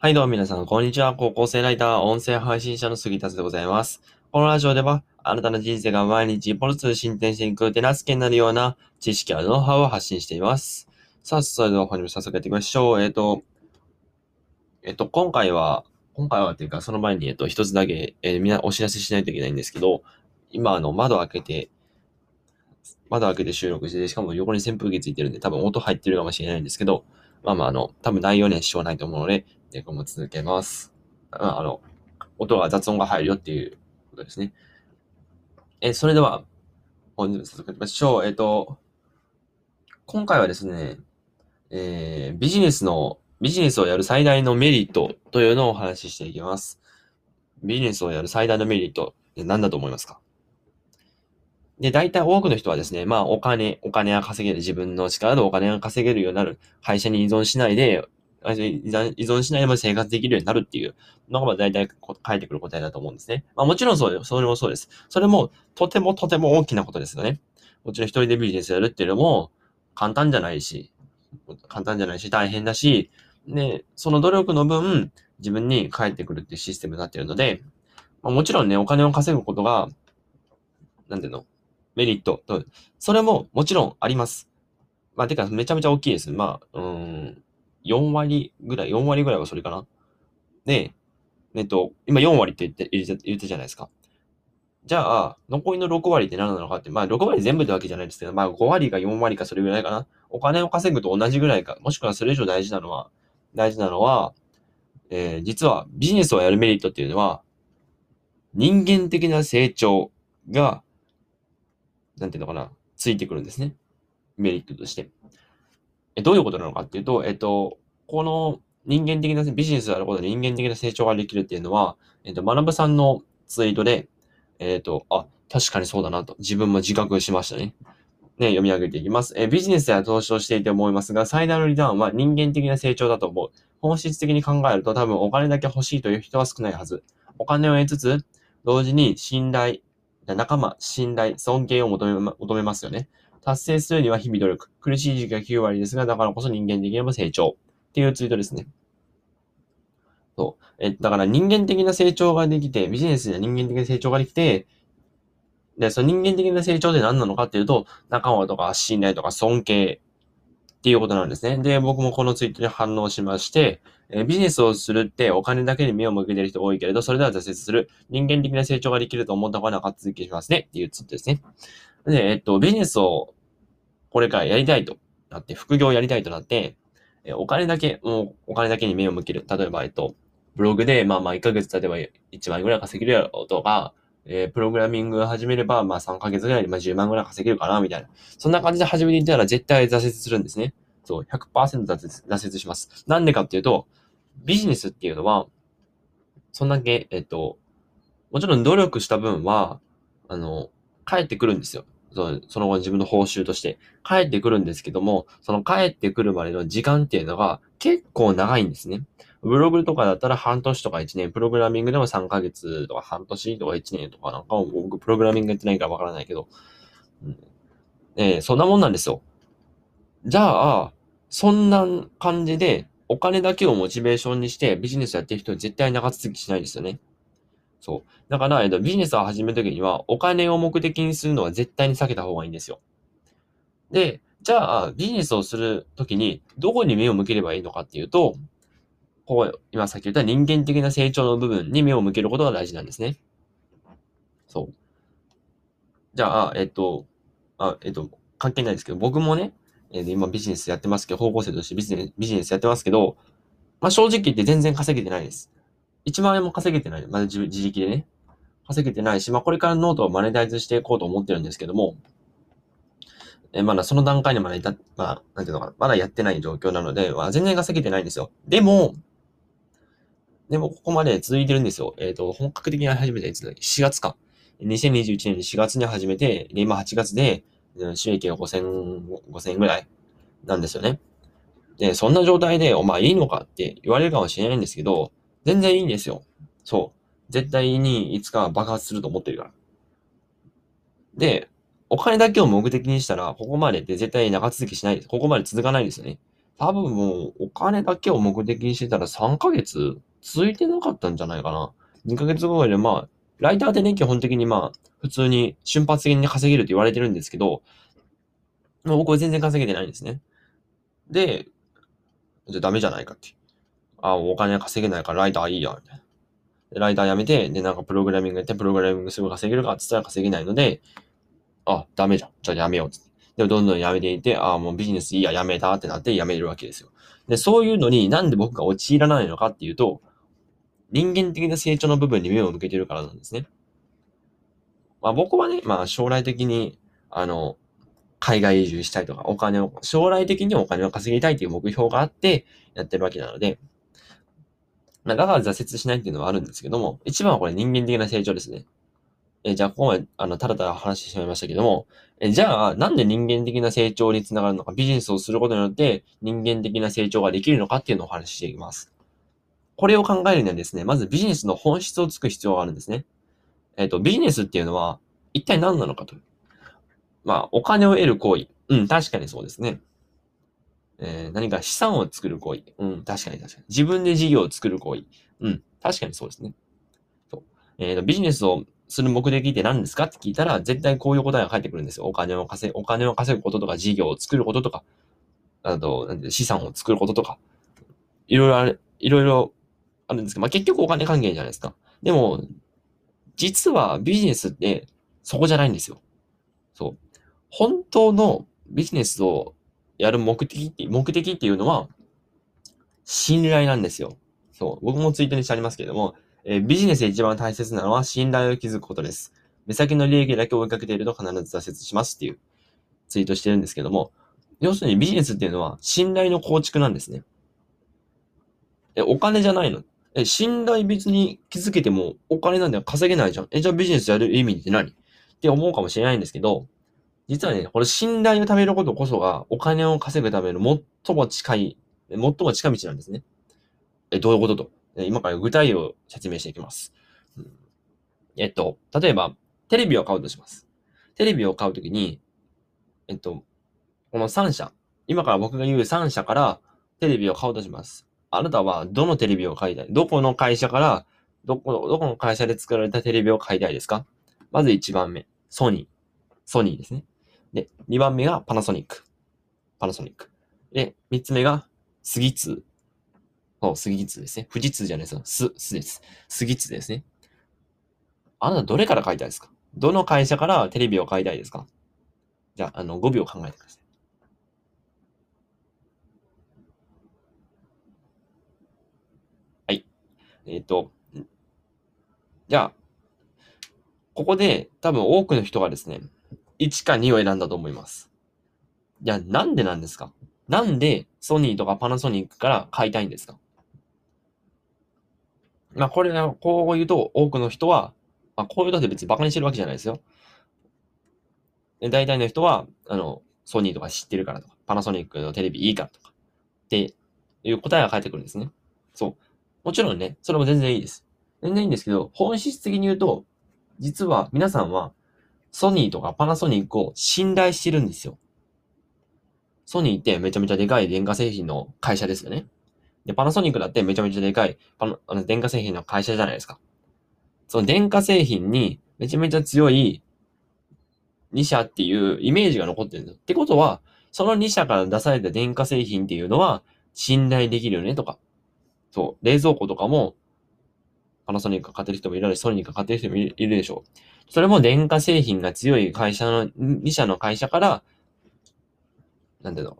はい、どうも皆さん、こんにちは。高校生ライター、音声配信者の杉田でございます。このラジオでは、あなたの人生が毎日一歩ずつ進展していく手助けになるような知識やノウハウを発信しています。さあ、それでは本日も早速やっていきましょう。えっ、と、えっ、と、今回は、今回はっていうか、その前に、えっ、と、一つだけ、えーみんなお知らせしないといけないんですけど、今、あの、窓開けて、窓開けて収録して、しかも横に扇風機ついてるんで、多分音入ってるかもしれないんですけど、まあまあ、あの、多分内容には支障ないと思うので、で、今後続けます。ああの、音が雑音が入るよっていうことですね。え、それでは、本日も続けましょう。えっと、今回はですね、えービジネスの、ビジネスをやる最大のメリットというのをお話ししていきます。ビジネスをやる最大のメリットって何だと思いますか？で、大体多くの人はですね、まあお金、お金が稼げる、自分の力でお金が稼げるようになる、会社に依存しないで、依存しないで生活できるようになるっていうのが大体こ返ってくる答えだと思うんですね。まあもちろんそう、それもそうです。それもとてもとても大きなことですよね。もちろん一人でビジネスやるっていうのも簡単じゃないし、簡単じゃないし大変だし、で、その努力の分自分に返ってくるっていうシステムになっているので、まあ、もちろんね、お金を稼ぐことが、なんていうのメリットと、それももちろんあります。まあ、てか、めちゃめちゃ大きいです。まあ、うん、4割ぐらい、4割ぐらいはそれかな。で、えっと、今4割って言って、言ってたじゃないですか。じゃあ、残りの6割って何なのかって、まあ、6割全部ってわけじゃないですけど、まあ、5割か4割かそれぐらいかな。お金を稼ぐと同じぐらいか、もしくはそれ以上大事なのは、大事なのは、えー実はビジネスをやるメリットっていうのは、人間的な成長が、なんていうのかな、ついてくるんですね。メリットとして。え、どういうことなのかっていうと、えっと、この人間的な、ビジネスをやることで人間的な成長ができるっていうのは、えっと、学さんのツイートで、えっと、あ、確かにそうだなと、自分も自覚しましたね。ね、読み上げていきます。え、ビジネスや投資をしていて思いますが、最大のリターンは人間的な成長だと思う。本質的に考えると多分お金だけ欲しいという人は少ないはず。お金を得つつ、同時に信頼、仲間、信頼、尊敬を求めま求めますよね。達成するには日々努力。苦しい時期が9割ですが、だからこそ人間的にも成長。っていうツイートですね。そう。え、だから人間的な成長ができて、ビジネスには人間的な成長ができて、で、その人間的な成長って何なのかっていうと、仲間とか信頼とか尊敬っていうことなんですね。で、僕もこのツイートに反応しまして、えビジネスをするってお金だけに目を向けてる人多いけれど、それでは挫折する。人間的な成長ができると思った方が長続きしますね。っていうツイートですね。で、えっと、ビジネスをこれからやりたいとなって、副業をやりたいとなって、えお金だけ、もうお金だけに目を向ける。例えば、えっと、ブログで、まあまあ1ヶ月例えば1万円ぐらい稼げるやろうとか、えープログラミング始めれば、まあ3ヶ月ぐらいでまあ10万ぐらい稼げるかな、みたいな。そんな感じで始めていたら絶対挫折するんですね。そう、100%挫折挫折します。なんでかっていうと、ビジネスっていうのは、そんだけ、えっと、もちろん努力した分は、あの、返ってくるんですよ。そうその後自分の報酬として。返ってくるんですけども、その返ってくるまでの時間っていうのが結構長いんですね。ブログとかだったら半年とか1年、プログラミングでも3ヶ月とか半年とか1年とかなんか、僕プログラミングやってないからわからないけど、うんえーそんなもんなんですよ。じゃあ、そんな感じで、お金だけをモチベーションにしてビジネスやってる人絶対長続きしないですよね。そう。だから、えっと、ビジネスを始めるときには、お金を目的にするのは絶対に避けた方がいいんですよ。で、じゃあ、ビジネスをするときに、どこに目を向ければいいのかっていうと、こう、今さっき言った人間的な成長の部分に目を向けることが大事なんですね。そう。じゃあ、えっと、あ、えっと、関係ないですけど、僕もね、えー今ビジネスやってますけど、方向性としてビジネス、ビジネスやってますけど、まあ正直言って全然稼げてないです。1万円も稼げてない。まだ自自力でね。稼げてないし、まあこれからノートをマネタイズしていこうと思ってるんですけども、えーまだその段階にまだいた、まあ、なんていうのかな、まだやってない状況なので、まあ、全然稼げてないんですよ。でも、でもここまで続いてるんですよ。えっ、と、本格的に始めたいつだ ?4 月か。2021年4月に始めて、で、今8月で、収益が5000、5000円ぐらいなんですよね。で、そんな状態で、お前いいのかって言われるかもしれないんですけど、全然いいんですよ。そう。絶対にいつか爆発すると思ってるから。で、お金だけを目的にしたら、ここまでって絶対長続きしないです。ここまで続かないですよね。多分もうお金だけを目的にしてたら3ヶ月続いてなかったんじゃないかな。2ヶ月後でまあ、ライターってね、基本的にまあ、普通に瞬発的に稼げるって言われてるんですけど、まあ、僕は全然稼げてないんですね。で、じゃあダメじゃないかって。あ、お金稼げないからライターいいや、みたいな。ライターやめて、で、なんかプログラミングやって、プログラミングすぐ稼げるかって言ったら稼げないので、あ、ダメじゃん。じゃあやめようって。でもどんどんやめていて、ああ、もうビジネスいいや、やめたってなってやめるわけですよ。で、そういうのになんで僕が陥らないのかっていうと、人間的な成長の部分に目を向けてるからなんですね。まあ僕はね、まあ将来的に、あの、海外移住したいとか、お金を、将来的にお金を稼ぎたいという目標があってやってるわけなので、まあ、だから挫折しないっていうのはあるんですけども、一番はこれ人間的な成長ですね。えじゃあ、ここまで、あの、ただただ話してしまいましたけども、えじゃあ、なんで人間的な成長につながるのか、ビジネスをすることによって人間的な成長ができるのかっていうのをお話ししていきます。これを考えるにはですね、まずビジネスの本質をつく必要があるんですね。えっ、ー、と、ビジネスっていうのは、一体何なのかと。まあ、お金を得る行為。うん、確かにそうですね。えー、何か資産を作る行為。うん、確かに確かに。自分で事業を作る行為。うん、確かにそうですね。そう。えっ、ー、と、ビジネスをする目的って何ですかって聞いたら、絶対こういう答えが返ってくるんですよ。お金を稼ぐ、お金を稼ぐこととか、事業を作ることとか、あと、なんて資産を作ることとか、いろいろある、いろいろあるんですけど、まあ、結局お金関係じゃないですか。でも、実はビジネスってそこじゃないんですよ。そう。本当のビジネスをやる目的、目的っていうのは、信頼なんですよ。そう。僕もツイートにしてありますけれども、えー、ビジネスで一番大切なのは信頼を築くことです。目先の利益だけ追いかけていると必ず挫折しますっていうツイートしてるんですけども、要するにビジネスっていうのは信頼の構築なんですね。え、お金じゃないのえ、信頼別に築けてもお金なんで稼げないじゃん。え、じゃあビジネスやる意味って何？って思うかもしれないんですけど、実はね、これ信頼を貯めることこそがお金を稼ぐための最も近い、最も近道なんですね。え、どういうことと？今から具体を説明していきます。うん、えっと、例えば、テレビを買うとします。テレビを買うときに、えっと、この3社、今から僕が言う3社からテレビを買うとします。あなたはどのテレビを買いたい？どこの会社から、どこ、どこの会社で作られたテレビを買いたいですか？まず1番目、ソニー。ソニーですね。で、2番目がパナソニック。パナソニック。で、3つ目がスギツー。そう、スギツーですね。富士通じゃないですよ。ス、スです。スギツーですね。あなたどれから買いたいですか？どの会社からテレビを買いたいですか？じゃあ、あの、5秒考えてくださ。い。えっ、ー、と、じゃあ、ここで多分多くの人がですね、1か2を選んだと思います。じゃあ、なんでなんですか？なんでソニーとかパナソニックから買いたいんですか？まあ、これ、こう言うと多くの人は、まあ、こういうとって別に馬鹿にしてるわけじゃないですよ。で大体の人は、あの、ソニーとか知ってるからとか、パナソニックのテレビいいからとか、っていう答えが返ってくるんですね。そう。もちろんね、それも全然いいです。全然いいんですけど、本質的に言うと、実は皆さんはソニーとかパナソニックを信頼してるんですよ。ソニーってめちゃめちゃでかい電化製品の会社ですよね。で、パナソニックだってめちゃめちゃでかいパナあの電化製品の会社じゃないですか。その電化製品にめちゃめちゃ強い2社っていうイメージが残ってるんですよ。ってことは、その2社から出された電化製品っていうのは信頼できるよねとか。そう、冷蔵庫とかもパナソニックが買ってる人もいるし、ソニーが買ってる人もいるでしょう。それも電化製品が強い会社の、2社の会社から、なんていうの、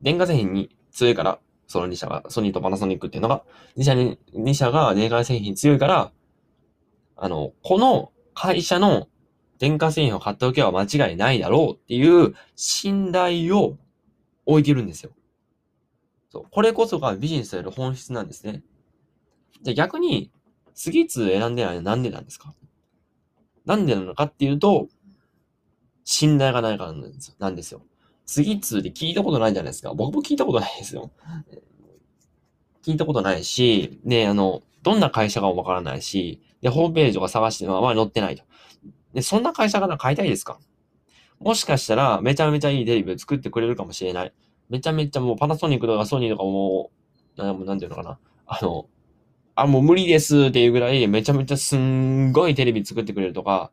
電化製品に強いから、その2社が、ソニーとパナソニックっていうのが、2社に、2社が電化製品強いから、あの、この会社の電化製品を買っておけば間違いないだろうっていう信頼を置いてるんですよ。そう。これこそがビジネスをやる本質なんですね。じゃ逆に、次ツ選んでないのはなんでなんですか？なんでなのかっていうと、信頼がないからなんですよ。なんですよ。次通で聞いたことないじゃないですか。僕も聞いたことないですよ。聞いたことないし、で、あの、どんな会社かもわからないし、で、ホームページとか探してもあまり載ってないと。で、そんな会社から買いたいですか？もしかしたら、めちゃめちゃいいテレビを作ってくれるかもしれない。めちゃめちゃもうパナソニックとかソニーとかもう、ななんていうのかな。あの、あ、もう無理ですっていうぐらいめちゃめちゃすんごいテレビ作ってくれるとか、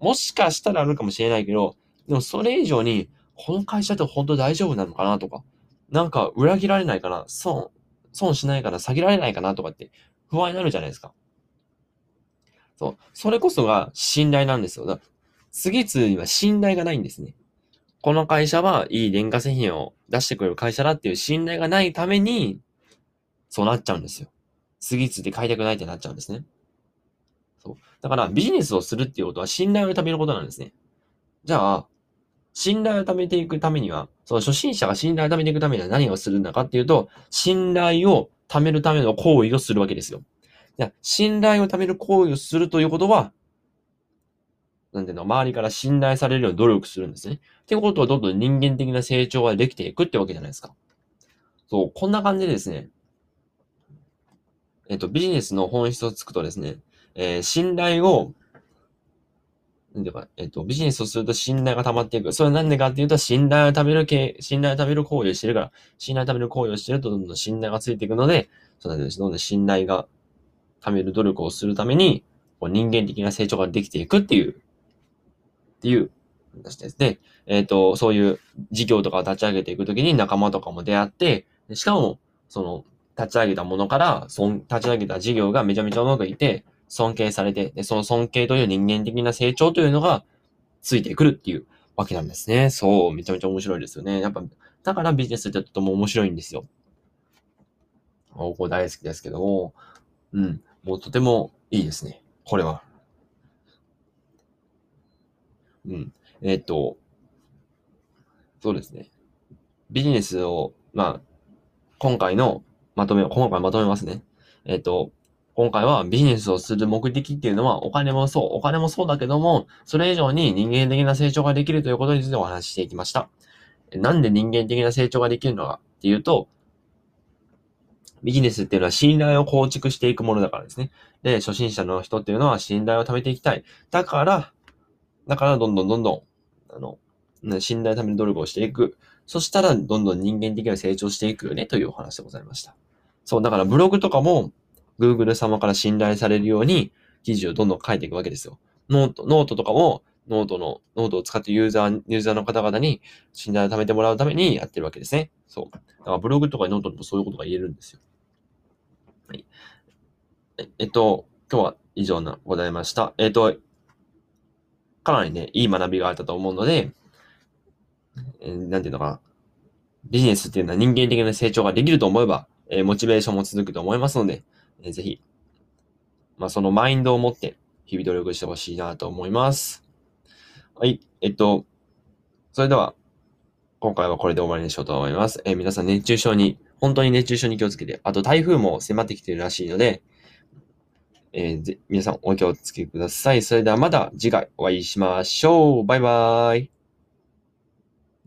もしかしたらあるかもしれないけど、でもそれ以上に、この会社って本当大丈夫なのかなとか、なんか裏切られないかな、損、損しないかな、下げられないかなとかって不安になるじゃないですか。そう。それこそが信頼なんですよ。だ次々は信頼がないんですね。この会社はいい電化製品を出してくれる会社だっていう信頼がないために、そうなっちゃうんですよ。次々で買いたくないってなっちゃうんですね。そう。だからビジネスをするっていうことは信頼を貯めることなんですね。じゃあ、信頼を貯めていくためには、その初心者が信頼を貯めていくためには何をするんだかっていうと、信頼を貯めるための行為をするわけですよ。信頼を貯める行為をするということは、なんていうの、周りから信頼されるように努力するんですね。ってことは、どんどん人間的な成長ができていくってわけじゃないですか。そう、こんな感じでですね、えっと、ビジネスの本質をつくとですね、えー、信頼を、なんていうか、えっと、ビジネスをすると信頼が溜まっていく。それはなんでかっていうと、信頼を貯める系、信頼を貯める行為をしてるから、信頼を貯める行為をしてると、どんどん信頼がついていくので、そうなんです。どんどん信頼が貯める努力をするために、こう人間的な成長ができていくっていう、っていう話です。で、えっ、ー、と、そういう事業とかを立ち上げていくときに仲間とかも出会って、しかも、その、立ち上げたものから、そん、立ち上げた事業がめちゃめちゃうまくいて、尊敬されて、で、その尊敬という人間的な成長というのがついてくるっていうわけなんですね。そう、めちゃめちゃ面白いですよね。やっぱ、だからビジネスってとても面白いんですよ。ここ大好きですけども、うん。もうとてもいいですね。これは。うん。えっ、と、そうですね。ビジネスを、まあ、今回のまとめ、今回まとめますね。えっ、と、今回はビジネスをする目的っていうのはお金もそう、お金もそうだけども、それ以上に人間的な成長ができるということについてお話ししていきました。なんで人間的な成長ができるのかっていうと、ビジネスっていうのは信頼を構築していくものだからですね。で、初心者の人っていうのは信頼を貯めていきたい。だから、だからどんどんどんどん、あの、信頼のために努力をしていく。そしたら、どんどん人間的には成長していくよね、というお話でございました。そう、だからブログとかも、Google 様から信頼されるように、記事をどんどん書いていくわけですよ。 note、noteとかも、ノートの、ノートを使ってユーザー、ユーザーの方々に信頼を貯めてもらうためにやってるわけですね。そう。だからブログとかノートでもそういうことが言えるんですよ。はい。えっと、今日は以上でございました。えっと、かなりね、いい学びがあったと思うので、えー、なんていうのかな。ビジネスっていうのは人間的な成長ができると思えば、えー、モチベーションも続くと思いますので、えー、ぜひ、まあ、そのマインドを持って日々努力してほしいなと思います。はい。えっと、それでは、今回はこれで終わりにしようと思います。えー、皆さん熱中症に本当に熱中症に気をつけて、あと台風も迫ってきてるらしいので、えー、皆さんお気をつけください。それではまた次回お会いしましょう。バイバーイ。